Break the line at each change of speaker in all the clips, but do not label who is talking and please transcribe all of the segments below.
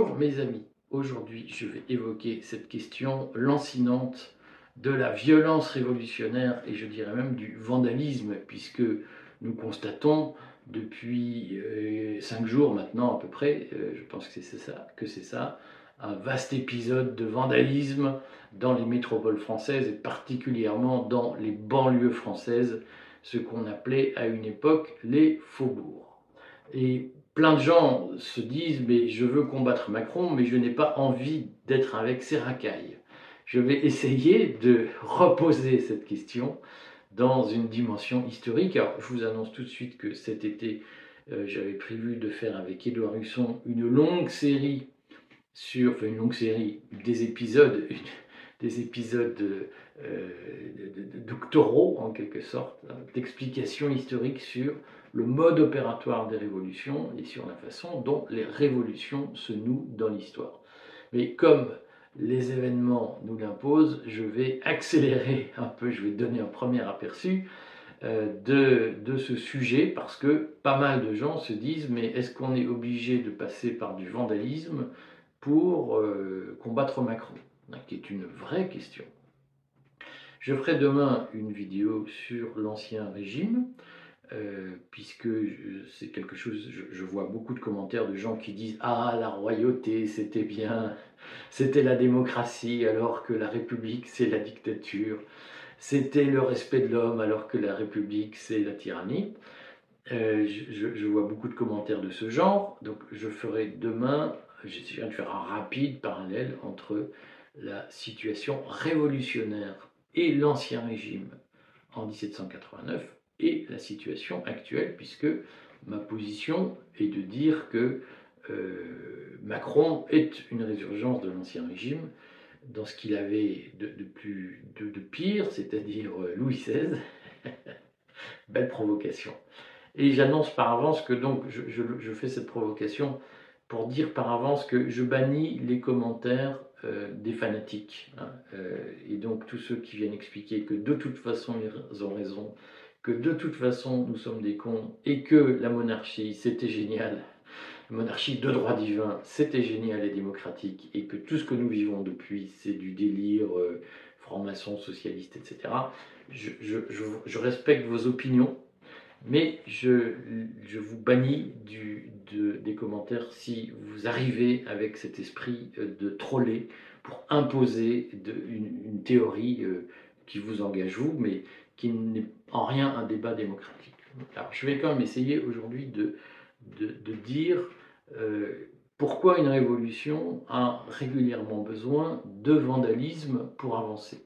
Bonjour mes amis, aujourd'hui je vais évoquer cette question lancinante de la violence révolutionnaire et je dirais même du vandalisme puisque nous constatons depuis euh, cinq jours maintenant à peu près, euh, je pense que c'est ça, que c'est ça, un vaste épisode de vandalisme dans les métropoles françaises et particulièrement dans les banlieues françaises, ce qu'on appelait à une époque les faubourgs. Et plein de gens se disent mais je veux combattre Macron mais je n'ai pas envie d'être avec ses racailles. Je vais essayer de reposer cette question dans une dimension historique. Alors je vous annonce tout de suite que cet été euh, j'avais prévu de faire avec Édouard Husson une longue série sur, enfin une longue série, des épisodes, des épisodes euh, doctoraux en quelque sorte, hein, d'explications historiques sur le mode opératoire des révolutions et sur la façon dont les révolutions se nouent dans l'histoire. Mais comme les événements nous l'imposent, je vais accélérer un peu, je vais donner un premier aperçu euh, de, de, ce sujet parce que pas mal de gens se disent mais est-ce qu'on est obligé de passer par du vandalisme pour euh, combattre Macron? Qui est une vraie question. Je ferai demain une vidéo sur l'ancien régime, euh, puisque c'est quelque chose, je, vois beaucoup de commentaires de gens qui disent Ah, la royauté, c'était bien, c'était la démocratie, alors que la République, c'est la dictature, c'était le respect de l'homme, alors que la République, c'est la tyrannie. Euh, je, vois beaucoup de commentaires de ce genre, donc je ferai demain, j'essaierai de faire un rapide parallèle entre la situation révolutionnaire et l'ancien régime en 1789 et la situation actuelle, puisque ma position est de dire que euh, Macron est une résurgence de l'ancien régime dans ce qu'il avait de, plus de, pire, c'est-à-dire euh, Louis XVI. Belle provocation. Et j'annonce par avance que donc je, fais cette provocation pour dire par avance que je bannis les commentaires euh, des fanatiques. Hein. Et donc tous ceux qui viennent expliquer que de toute façon ils ont raison, que de toute façon nous sommes des cons et que la monarchie c'était génial, la monarchie de droit divin c'était génial et démocratique et que tout ce que nous vivons depuis c'est du délire euh, franc-maçon, socialiste, etc. Je, respecte vos opinions, mais je, vous bannis du, des commentaires si vous arrivez avec cet esprit euh, de troller pour imposer de, une, théorie euh, qui vous engage vous, mais qui n'est en rien un débat démocratique. Alors je vais quand même essayer aujourd'hui de, de, dire euh, pourquoi une révolution a régulièrement besoin de vandalisme pour avancer.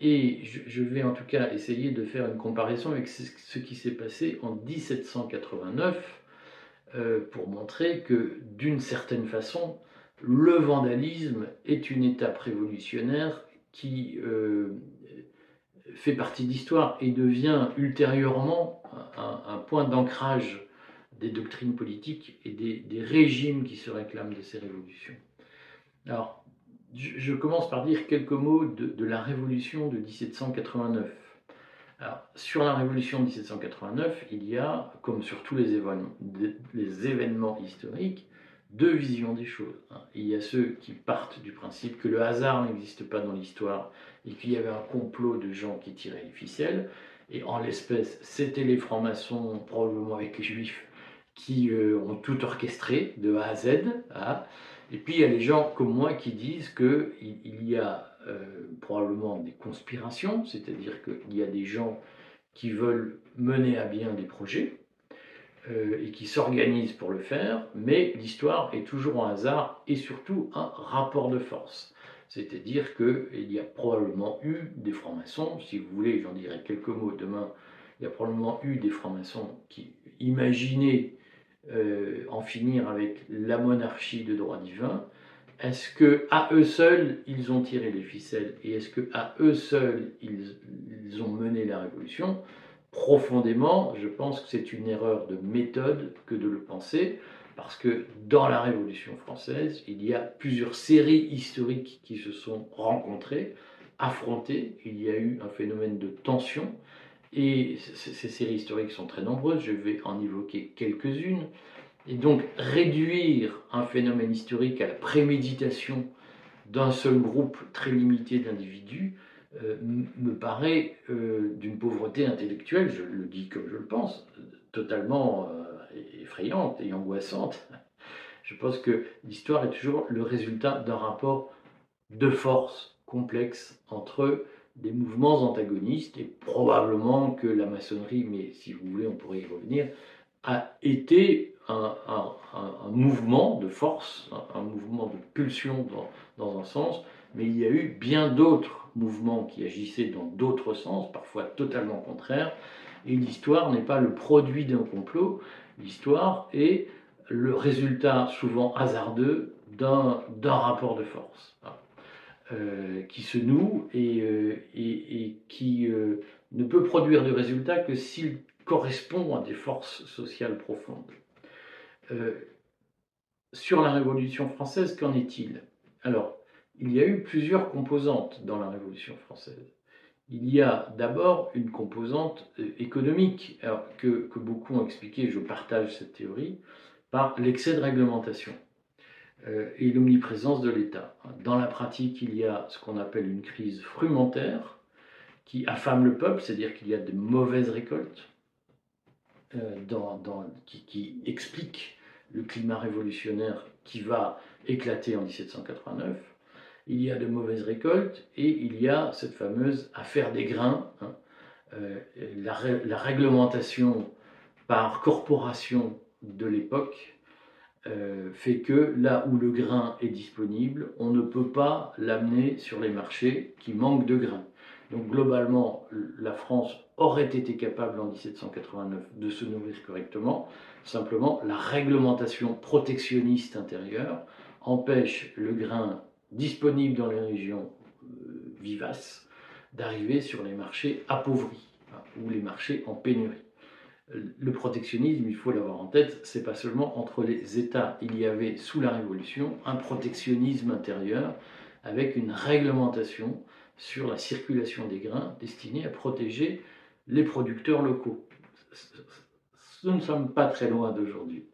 et je, vais en tout cas essayer de faire une comparaison avec ce qui s'est passé en 1789 euh, pour montrer que d'une certaine façon, le vandalisme est une étape révolutionnaire qui euh, fait partie d'histoire et devient ultérieurement un, point d'ancrage des doctrines politiques et des, régimes qui se réclament de ces révolutions. Alors, je, commence par dire quelques mots de, la révolution de 1789 sur la Révolution de 1789, il y a, comme sur tous les événements, historiques, deux visions des choses. Hein. Il y a ceux qui partent du principe que le hasard n'existe pas dans l'histoire et qu'il y avait un complot de gens qui tiraient les ficelles. Et en l'espèce, c'était les francs-maçons, probablement avec les juifs, qui euh, ont tout orchestré de A à Z. Hein. Et puis il y a les gens comme moi qui disent qu'il y a euh, probablement des conspirations, c'est-à-dire qu'il y a des gens qui veulent mener à bien des projets euh, et qui s'organisent pour le faire, mais l'histoire est toujours un hasard et surtout un rapport de force. C'est-à-dire qu'il y a probablement eu des francs-maçons, si vous voulez, j'en dirai quelques mots demain, il y a probablement eu des francs-maçons qui imaginaient euh, en finir avec la monarchie de droit divin, est-ce que à eux seuls ils ont tiré les ficelles et est-ce que à eux seuls ils, ont mené la révolution? Profondément, je pense que c'est une erreur de méthode que de le penser, parce que dans la Révolution française, il y a plusieurs séries historiques qui se sont rencontrées, affrontées. Il y a eu un phénomène de tension, et ces séries historiques sont très nombreuses. Je vais en évoquer quelques-unes. Et donc réduire un phénomène historique à la préméditation d'un seul groupe très limité d'individus euh, me paraît euh, d'une pauvreté intellectuelle, je le dis comme je le pense, totalement euh, effrayante et angoissante. Je pense que l'histoire est toujours le résultat d'un rapport de force complexe entre des mouvements antagonistes et probablement que la maçonnerie, mais si vous voulez on pourrait y revenir, a été un, mouvement de force, un, mouvement de pulsion dans, dans, un sens, mais il y a eu bien d'autres mouvements qui agissaient dans d'autres sens, parfois totalement contraires, et l'histoire n'est pas le produit d'un complot, l'histoire est le résultat souvent hasardeux d'un rapport de force hein, euh, qui se noue et, euh, qui euh, ne peut produire de résultat que s'il correspond à des forces sociales profondes. sur la Révolution française, qu'en est-il? Alors, il y a eu plusieurs composantes dans la Révolution française. Il y a d'abord une composante économique que, beaucoup ont expliqué, je partage cette théorie, par l'excès de réglementation euh, et l'omniprésence de l'État. Dans la pratique, il y a ce qu'on appelle une crise frumentaire qui affame le peuple, c'est-à-dire qu'il y a de mauvaises récoltes euh, qui, qui explique le climat révolutionnaire qui va éclater en 1789. Il y a de mauvaises récoltes et il y a cette fameuse affaire des grains, hein. euh, la, réglementation par corporation de l'époque euh, fait que là où le grain est disponible, on ne peut pas l'amener sur les marchés qui manquent de grains. Donc globalement, la France aurait été capable en 1789 de se nourrir correctement. Simplement, la réglementation protectionniste intérieure empêche le grain disponible dans les régions euh, vivaces d'arriver sur les marchés appauvris hein, ou les marchés en pénurie le protectionnisme, il faut l'avoir en tête, c'est pas seulement entre les États. Il y avait sous la Révolution un protectionnisme intérieur avec une réglementation sur la circulation des grains destinée à protéger les producteurs locaux. Nous ne sommes pas très loin d'aujourd'hui.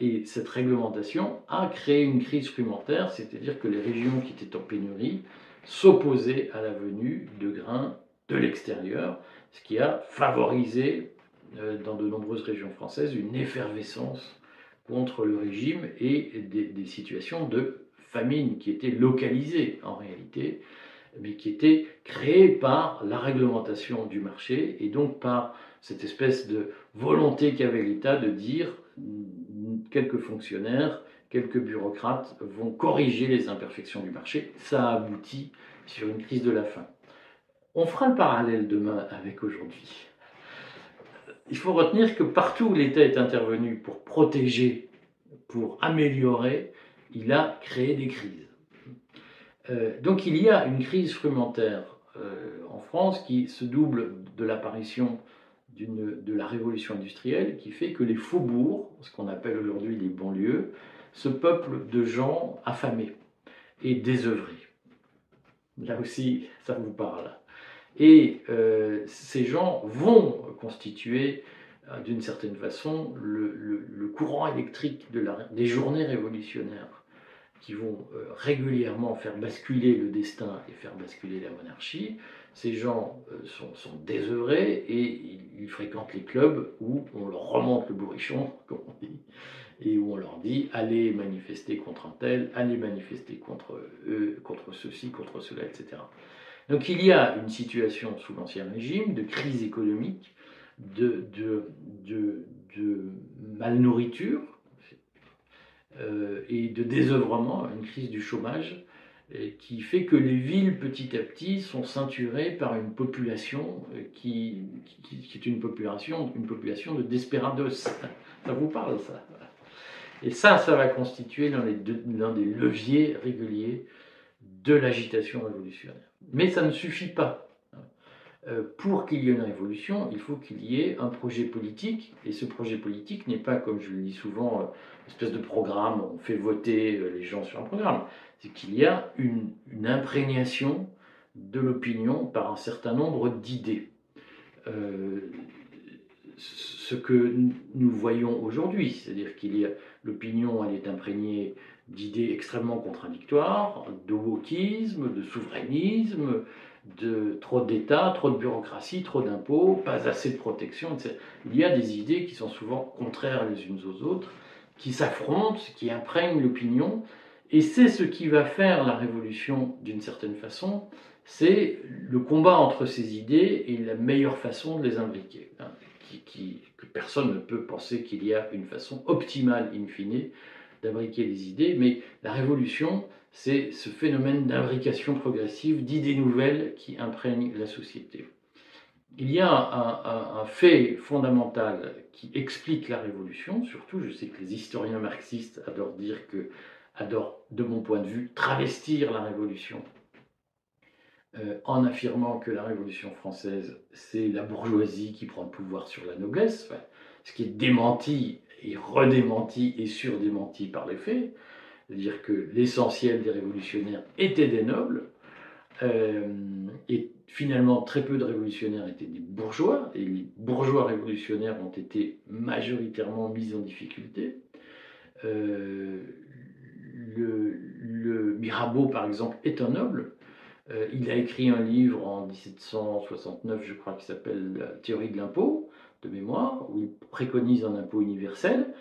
Et cette réglementation a créé une crise frumentaire, c'est-à-dire que les régions qui étaient en pénurie s'opposaient à la venue de grains de l'extérieur, ce qui a favorisé euh, dans de nombreuses régions françaises une effervescence contre le régime et des, situations de famine qui étaient localisées en réalité, mais qui étaient créées par la réglementation du marché et donc par cette espèce de volonté qu'avait l'État de dire quelques fonctionnaires, quelques bureaucrates vont corriger les imperfections du marché. Ça a abouti sur une crise de la faim. On fera le parallèle demain avec aujourd'hui il faut retenir que partout où l'État est intervenu pour protéger, pour améliorer, il a créé des crises. Euh, donc il y a une crise frumentaire euh, en France qui se double de l'apparition de la révolution industrielle qui fait que les faubourgs, ce qu'on appelle aujourd'hui les banlieues, se peuplent de gens affamés et désœuvrés. Là aussi, ça vous parle. Et euh, ces gens vont constituer euh, d'une certaine façon le, courant électrique des journées révolutionnaires qui vont euh, régulièrement faire basculer le destin et faire basculer la monarchie. Ces gens sont, sont, désœuvrés et ils, fréquentent les clubs où on leur remonte le bourrichon, comme on dit, et où on leur dit allez manifester contre un tel, allez manifester contre eux, contre ceci, contre cela, etc. Donc il y a une situation sous l'Ancien Régime de crise économique, de, de, malnourriture euh, et de désœuvrement, une crise du chômage, qui fait que les villes petit à petit sont ceinturées par une population euh, qui, est une population, une population de desperados. Ça vous parle ça? Et ça, ça va constituer l'un des leviers réguliers de l'agitation révolutionnaire. Mais ça ne suffit pas. Euh, pour qu'il y ait une révolution, il faut qu'il y ait un projet politique, et ce projet politique n'est pas, comme je le dis souvent, euh, une espèce de programme, on fait voter euh, les gens sur un programme, c'est qu'il y a une, imprégnation de l'opinion par un certain nombre d'idées. ce que nous voyons aujourd'hui, c'est-à-dire qu'il y a l'opinion, elle est imprégnée d'idées extrêmement contradictoires, de wokisme, de souverainisme, de trop d'État, trop de bureaucratie, trop d'impôts, pas assez de protection, etc. Il y a des idées qui sont souvent contraires les unes aux autres, qui s'affrontent, qui imprègnent l'opinion, et c'est ce qui va faire la révolution d'une certaine façon, c'est le combat entre ces idées et la meilleure façon de les imbriquer. Hein, qui, que personne ne peut penser qu'il y a une façon optimale, in fine, d'imbriquer les idées, mais la révolution, c'est ce phénomène d'imbrication progressive, d'idées nouvelles qui imprègnent la société. Il y a un, un, fait fondamental qui explique la révolution, surtout je sais que les historiens marxistes adorent dire que, adorent de mon point de vue, travestir la révolution euh, en affirmant que la Révolution française, c'est la bourgeoisie qui prend le pouvoir sur la noblesse, ce qui est démenti et redémenti et surdémenti par les faits, c'est-à-dire que l'essentiel des révolutionnaires étaient des nobles, euh, et finalement très peu de révolutionnaires étaient des bourgeois, et les bourgeois révolutionnaires ont été majoritairement mis en difficulté. Euh, le, Mirabeau, par exemple, est un noble, euh, il a écrit un livre en 1769, je crois, qui s'appelle La théorie de l'impôt, de mémoire, où il préconise un impôt universel.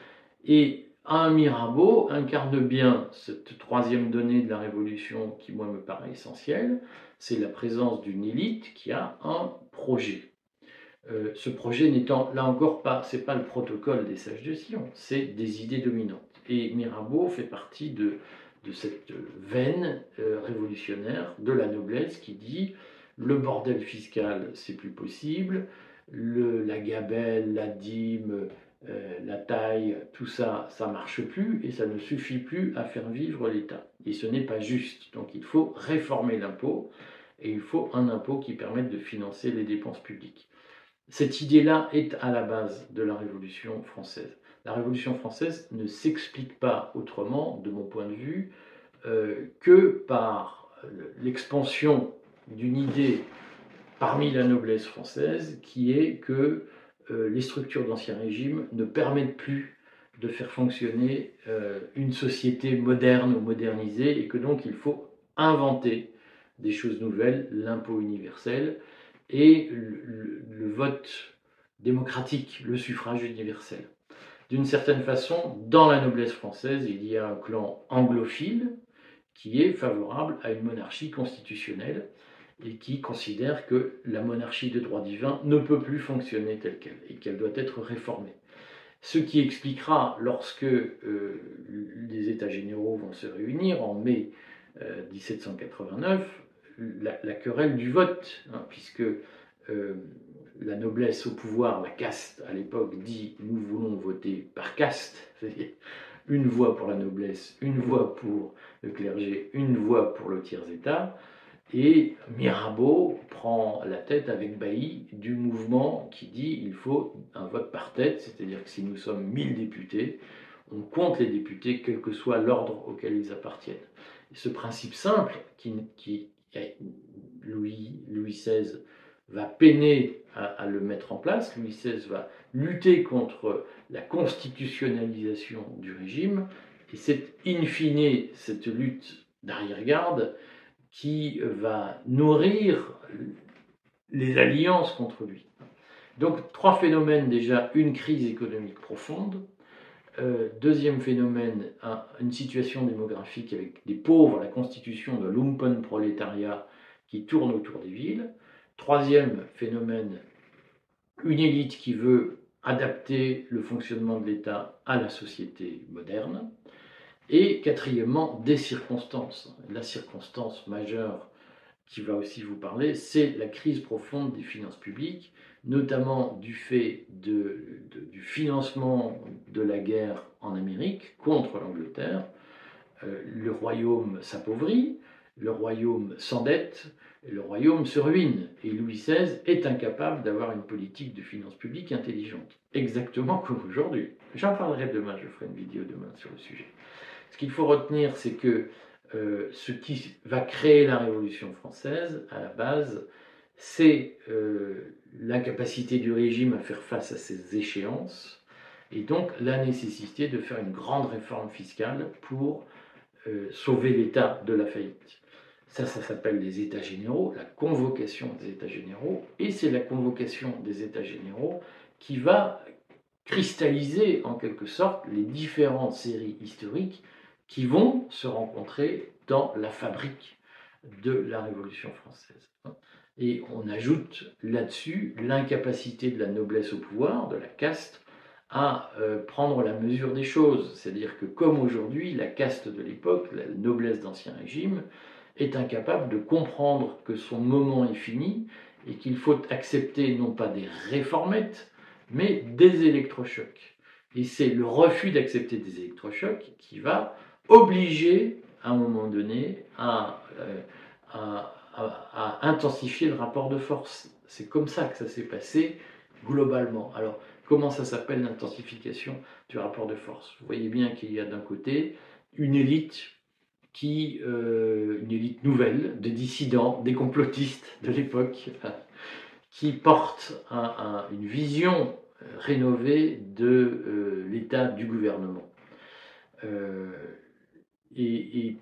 Et un Mirabeau incarne bien cette troisième donnée de la Révolution qui, moi, me paraît essentielle, c'est la présence d'une élite qui a un projet. Euh, ce projet n'étant là encore pas, c'est pas le protocole des sages de Sion, c'est des idées dominantes. Et Mirabeau fait partie de cette veine euh, révolutionnaire de la noblesse qui dit le bordel fiscal, c'est plus possible, le, la gabelle, la dîme, euh, la taille, tout ça, ça marche plus et ça ne suffit plus à faire vivre l'État. Et ce n'est pas juste. Donc il faut réformer l'impôt et il faut un impôt qui permette de financer les dépenses publiques. Cette idée-là est à la base de la Révolution française la Révolution française ne s'explique pas autrement, de mon point de vue, euh, que par l'expansion d'une idée parmi la noblesse française, qui est que euh, les structures d'Ancien Régime ne permettent plus de faire fonctionner euh, une société moderne ou modernisée, et que donc il faut inventer des choses nouvelles, l'impôt universel et le vote démocratique, le suffrage universel. D'une certaine façon, dans la noblesse française, il y a un clan anglophile qui est favorable à une monarchie constitutionnelle et qui considère que la monarchie de droit divin ne peut plus fonctionner telle qu'elle et qu'elle doit être réformée. Ce qui expliquera lorsque euh, les États généraux vont se réunir en mai 1789 euh, la, querelle du vote, hein, puisque euh, la noblesse au pouvoir, la caste à l'époque, dit nous voulons voter par caste, une voix pour la noblesse, une voix pour le clergé, une voix pour le tiers-état. Et Mirabeau prend la tête avec Bailly du mouvement qui dit il faut un vote par tête, c'est-à-dire que si nous sommes 1000 députés, on compte les députés quel que soit l'ordre auquel ils appartiennent. ce principe simple qui, qui Louis, Louis XVI va peiner à, le mettre en place. Louis XVI va lutter contre la constitutionnalisation du régime. Et c'est in fine cette lutte d'arrière-garde qui va nourrir les alliances contre lui. Donc trois phénomènes déjà, une crise économique profonde, euh, deuxième phénomène, une situation démographique avec des pauvres, la constitution de prolétariat qui tourne autour des villes, Troisième phénomène, une élite qui veut adapter le fonctionnement de l'État à la société moderne. Et quatrièmement, des circonstances. La circonstance majeure qui va aussi vous parler, c'est la crise profonde des finances publiques, notamment du fait du financement de la guerre en Amérique contre l'Angleterre. Euh, le royaume s'appauvrit, le royaume s'endette, le royaume se ruine et Louis XVI est incapable d'avoir une politique de finances publiques intelligente, exactement comme aujourd'hui. J'en parlerai demain, je ferai une vidéo demain sur le sujet. Ce qu'il faut retenir, c'est que euh, ce qui va créer la Révolution française, à la base, c'est euh, l'incapacité du régime à faire face à ces échéances, et donc la nécessité de faire une grande réforme fiscale pour euh, sauver l'État de la faillite. Ça, ça s'appelle les États généraux, la convocation des États généraux, et c'est la convocation des États généraux qui va cristalliser en quelque sorte les différentes séries historiques qui vont se rencontrer dans la fabrique de la Révolution française. Et on ajoute là-dessus l'incapacité de la noblesse au pouvoir, de la caste, à euh, prendre la mesure des choses. C'est-à-dire que comme aujourd'hui, la caste de l'époque, la noblesse d'Ancien Régime, est incapable de comprendre que son moment est fini et qu'il faut accepter non pas des réformettes, mais des électrochocs. Et c'est le refus d'accepter des électrochocs qui va obliger, à un moment donné, à, euh, intensifier le rapport de force. C'est comme ça que ça s'est passé globalement. Alors, comment ça s'appelle l'intensification du rapport de force? Vous voyez bien qu'il y a d'un côté une élite qui, euh, une élite nouvelle, des dissidents, des complotistes de l'époque, qui porte une vision euh, rénovée de euh, l'état du gouvernement. et,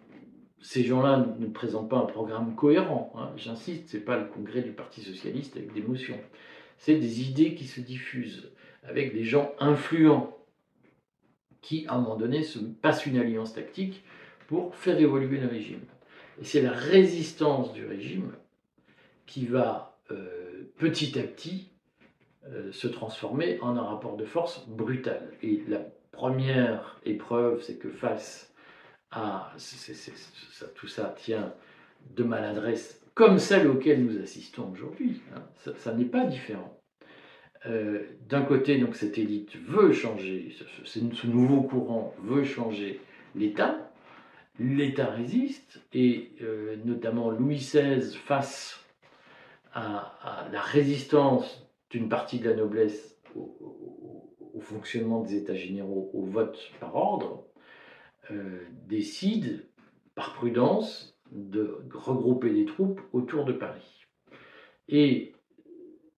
ces gens-là ne présentent pas un programme cohérent. Hein. J'insiste, ce n'est pas le congrès du Parti socialiste avec des motions. C'est des idées qui se diffusent avec des gens influents qui, à un moment donné, se passent une alliance tactique pour faire évoluer le régime. Et c'est la résistance du régime qui va euh, petit à petit euh, se transformer en un rapport de force brutal. Et la première épreuve, c'est que face à tout ça tient de maladresse comme celle auquel nous assistons aujourd'hui. Hein, ça, n'est pas différent. Euh, d'un côté, donc cette élite veut changer, ce, ce nouveau courant veut changer l'État, l'État résiste, et euh, notamment Louis XVI face à, la résistance d'une partie de la noblesse au, fonctionnement des États généraux, au vote par ordre, euh, décide, par prudence, de regrouper des troupes autour de Paris. Et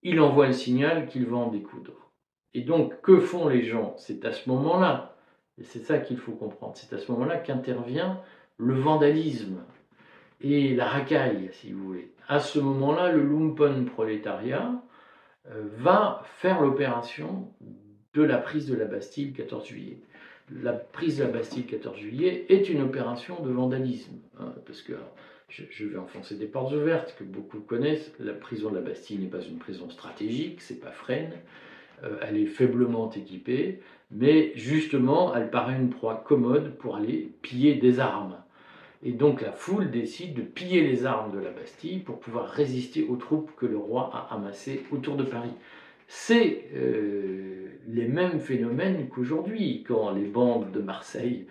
il envoie le signal qu'il va en découdre. Et donc, que font les gens? C'est à ce moment-là et c'est ça qu'il faut comprendre. C'est à ce moment-là qu'intervient le vandalisme et la racaille, si vous voulez. À ce moment-là, le lumpen prolétariat euh, va faire l'opération de la prise de la Bastille le 14 juillet. La prise de la Bastille le 14 juillet est une opération de vandalisme, hein, parce que je, vais enfoncer des portes ouvertes que beaucoup connaissent. La prison de la Bastille n'est pas une prison stratégique, c'est pas Fresnes. Euh, elle est faiblement équipée, mais justement, elle paraît une proie commode pour aller piller des armes. Et donc la foule décide de piller les armes de la Bastille pour pouvoir résister aux troupes que le roi a amassées autour de Paris. C'est euh, les mêmes phénomènes qu'aujourd'hui, quand les bandes de Marseille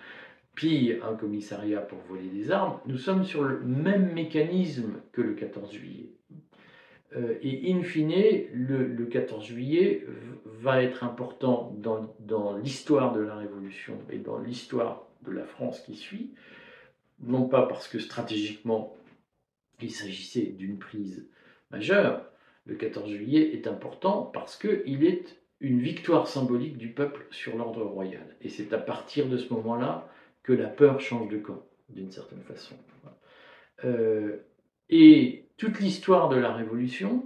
pillent un commissariat pour voler des armes. Nous sommes sur le même mécanisme que le 14 juillet. Euh, et in fine, le, 14 juillet va être important dans, l'histoire de la Révolution et dans l'histoire de la France qui suit, non pas parce que stratégiquement il s'agissait d'une prise majeure, le 14 juillet est important parce qu'il est une victoire symbolique du peuple sur l'ordre royal. Et c'est à partir de ce moment-là que la peur change de camp, d'une certaine façon. Euh, et toute l'histoire de la Révolution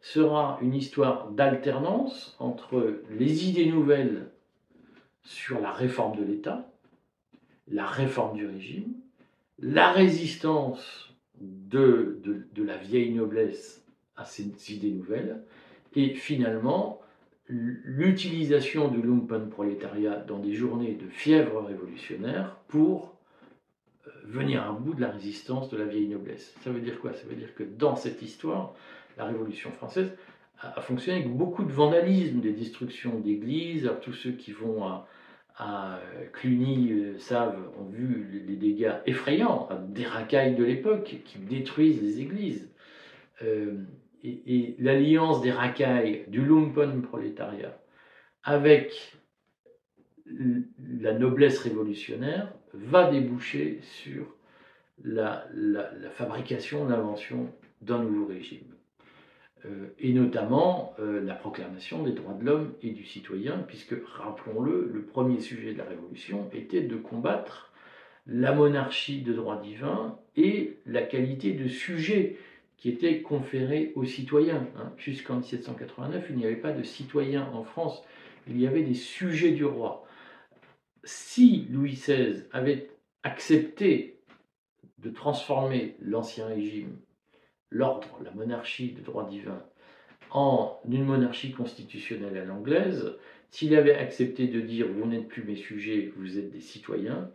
sera une histoire d'alternance entre les idées nouvelles sur la réforme de l'État, la réforme du régime, la résistance de, de, la vieille noblesse à ces idées nouvelles, et finalement l'utilisation du lumpen prolétariat dans des journées de fièvre révolutionnaire pour venir à bout de la résistance de la vieille noblesse. Ça veut dire quoi? Ça veut dire que dans cette histoire, la Révolution française a, fonctionné avec beaucoup de vandalisme, des destructions d'églises. tous ceux qui vont à, Cluny euh, savent, ont vu les, dégâts effrayants des racailles de l'époque qui détruisent les églises. Euh, et, et l'alliance des racailles, du lumpen prolétariat, avec la noblesse révolutionnaire va déboucher sur la, fabrication, l'invention d'un nouveau régime. euh, et notamment euh, la proclamation des droits de l'homme et du citoyen, puisque, rappelons-le, le premier sujet de la Révolution était de combattre la monarchie de droit divin et la qualité de sujet qui était conférée aux citoyens. Hein. Jusqu'en 1789, il n'y avait pas de citoyens en France, il y avait des sujets du roi. Si Louis XVI avait accepté de transformer l'Ancien Régime l'ordre, la monarchie de droit divin, en une monarchie constitutionnelle à l'anglaise, s'il avait accepté de dire vous n'êtes plus mes sujets, vous êtes des citoyens,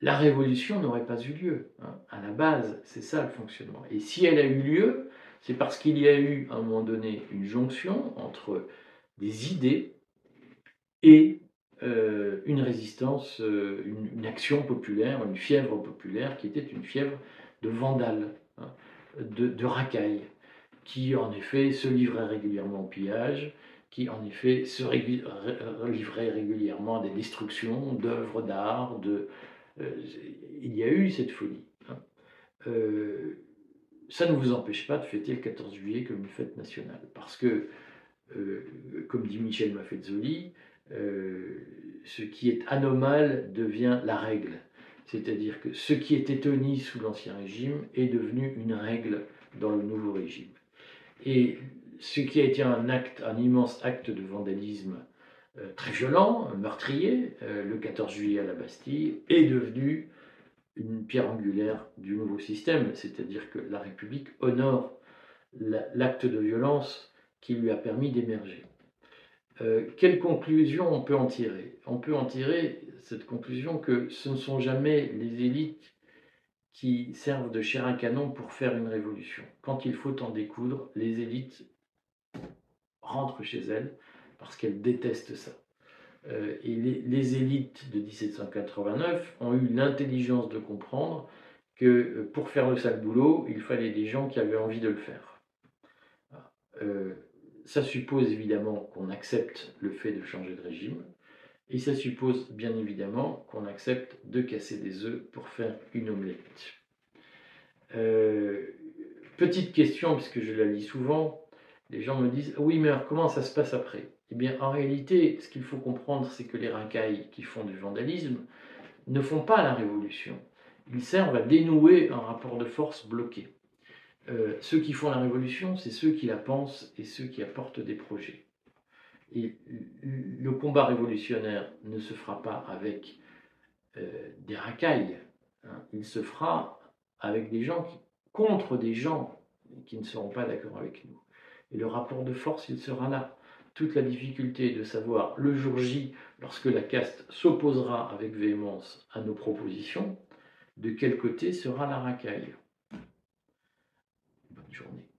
la révolution n'aurait pas eu lieu. Hein. À la base, c'est ça le fonctionnement. Et si elle a eu lieu, c'est parce qu'il y a eu à un moment donné une jonction entre des idées et euh, une résistance, euh, une, action populaire, une fièvre populaire qui était une fièvre de vandales. Hein de, racailles, qui en effet se livraient régulièrement au pillage, qui en effet se livraient régulièrement à des destructions d'œuvres d'art. Euh, il y a eu cette folie. Hein. Ça ne vous empêche pas de fêter le 14 juillet comme une fête nationale, parce que, comme dit Michel Maffezzoli, ce qui est anormal devient la règle. C'est-à-dire que ce qui était tenu sous l'Ancien Régime est devenu une règle dans le nouveau régime. Et ce qui a été un immense acte de vandalisme euh, très violent, meurtrier, euh, le 14 juillet à la Bastille, est devenu une pierre angulaire du nouveau système, c'est-à-dire que la République honore l'acte de violence qui lui a permis d'émerger. Euh, quelle conclusion on peut en tirer? On peut en tirer cette conclusion que ce ne sont jamais les élites qui servent de chair à canon pour faire une révolution. Quand il faut en découdre, les élites rentrent chez elles parce qu'elles détestent ça. Euh, et les, élites de 1789 ont eu l'intelligence de comprendre que euh, pour faire le sale boulot, il fallait des gens qui avaient envie de le faire. Ça suppose évidemment qu'on accepte le fait de changer de régime, et ça suppose bien évidemment qu'on accepte de casser des œufs pour faire une omelette. Euh, petite question, puisque je la lis souvent, les gens me disent Oui, mais alors comment ça se passe après? Eh bien, en réalité, ce qu'il faut comprendre, c'est que les racailles qui font du vandalisme ne font pas la révolution. Ils servent à dénouer un rapport de force bloqué. Euh, ceux qui font la révolution, c'est ceux qui la pensent et ceux qui apportent des projets. Et le combat révolutionnaire ne se fera pas avec euh, des racailles, hein. il se fera avec des gens qui, contre des gens qui ne seront pas d'accord avec nous. Et le rapport de force, il sera là. Toute la difficulté de savoir le jour J, lorsque la caste s'opposera avec véhémence à nos propositions, de quel côté sera la racaille? Journée.